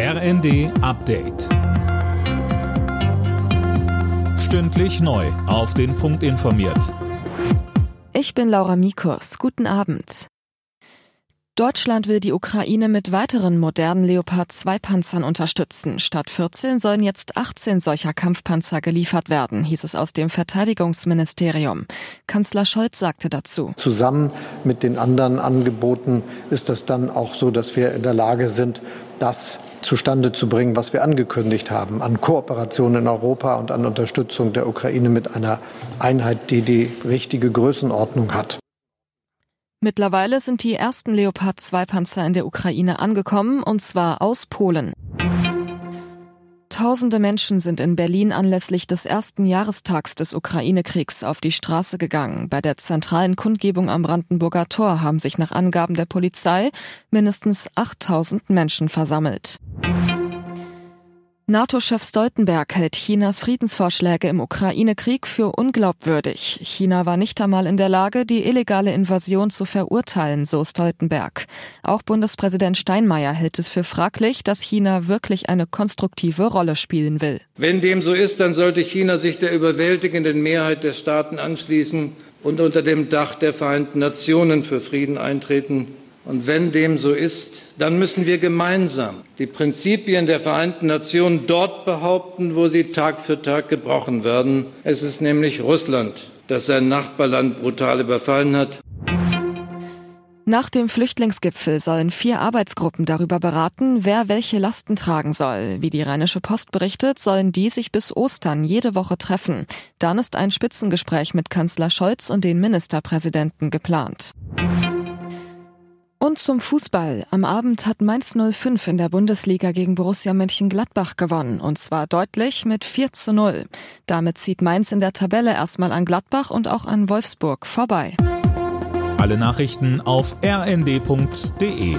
RND Update. Stündlich neu. Auf den Punkt informiert. Ich bin Laura Mikurs. Guten Abend. Deutschland will die Ukraine mit weiteren modernen Leopard 2 Panzern unterstützen. Statt 14 sollen jetzt 18 solcher Kampfpanzer geliefert werden, hieß es aus dem Verteidigungsministerium. Kanzler Scholz sagte dazu. Zusammen mit den anderen Angeboten ist das dann auch so, dass wir in der Lage sind, das zustande zu bringen, was wir angekündigt haben, an Kooperation in Europa und an Unterstützung der Ukraine mit einer Einheit, die die richtige Größenordnung hat. Mittlerweile sind die ersten Leopard 2 Panzer in der Ukraine angekommen, und zwar aus Polen. Tausende Menschen sind in Berlin anlässlich des ersten Jahrestags des Ukraine-Kriegs auf die Straße gegangen. Bei der zentralen Kundgebung am Brandenburger Tor haben sich nach Angaben der Polizei mindestens 8000 Menschen versammelt. NATO-Chef Stoltenberg hält Chinas Friedensvorschläge im Ukraine-Krieg für unglaubwürdig. China war nicht einmal in der Lage, die illegale Invasion zu verurteilen, so Stoltenberg. Auch Bundespräsident Steinmeier hält es für fraglich, dass China wirklich eine konstruktive Rolle spielen will. Wenn dem so ist, dann sollte China sich der überwältigenden Mehrheit der Staaten anschließen und unter dem Dach der Vereinten Nationen für Frieden eintreten. Und wenn dem so ist, dann müssen wir gemeinsam die Prinzipien der Vereinten Nationen dort behaupten, wo sie Tag für Tag gebrochen werden. Es ist nämlich Russland, das sein Nachbarland brutal überfallen hat. Nach dem Flüchtlingsgipfel sollen vier Arbeitsgruppen darüber beraten, wer welche Lasten tragen soll. Wie die Rheinische Post berichtet, sollen die sich bis Ostern jede Woche treffen. Dann ist ein Spitzengespräch mit Kanzler Scholz und den Ministerpräsidenten geplant. Und zum Fußball. Am Abend hat Mainz 05 in der Bundesliga gegen Borussia Mönchengladbach gewonnen. Und zwar deutlich mit 4 zu 0. Damit zieht Mainz in der Tabelle erstmal an Gladbach und auch an Wolfsburg vorbei. Alle Nachrichten auf rnd.de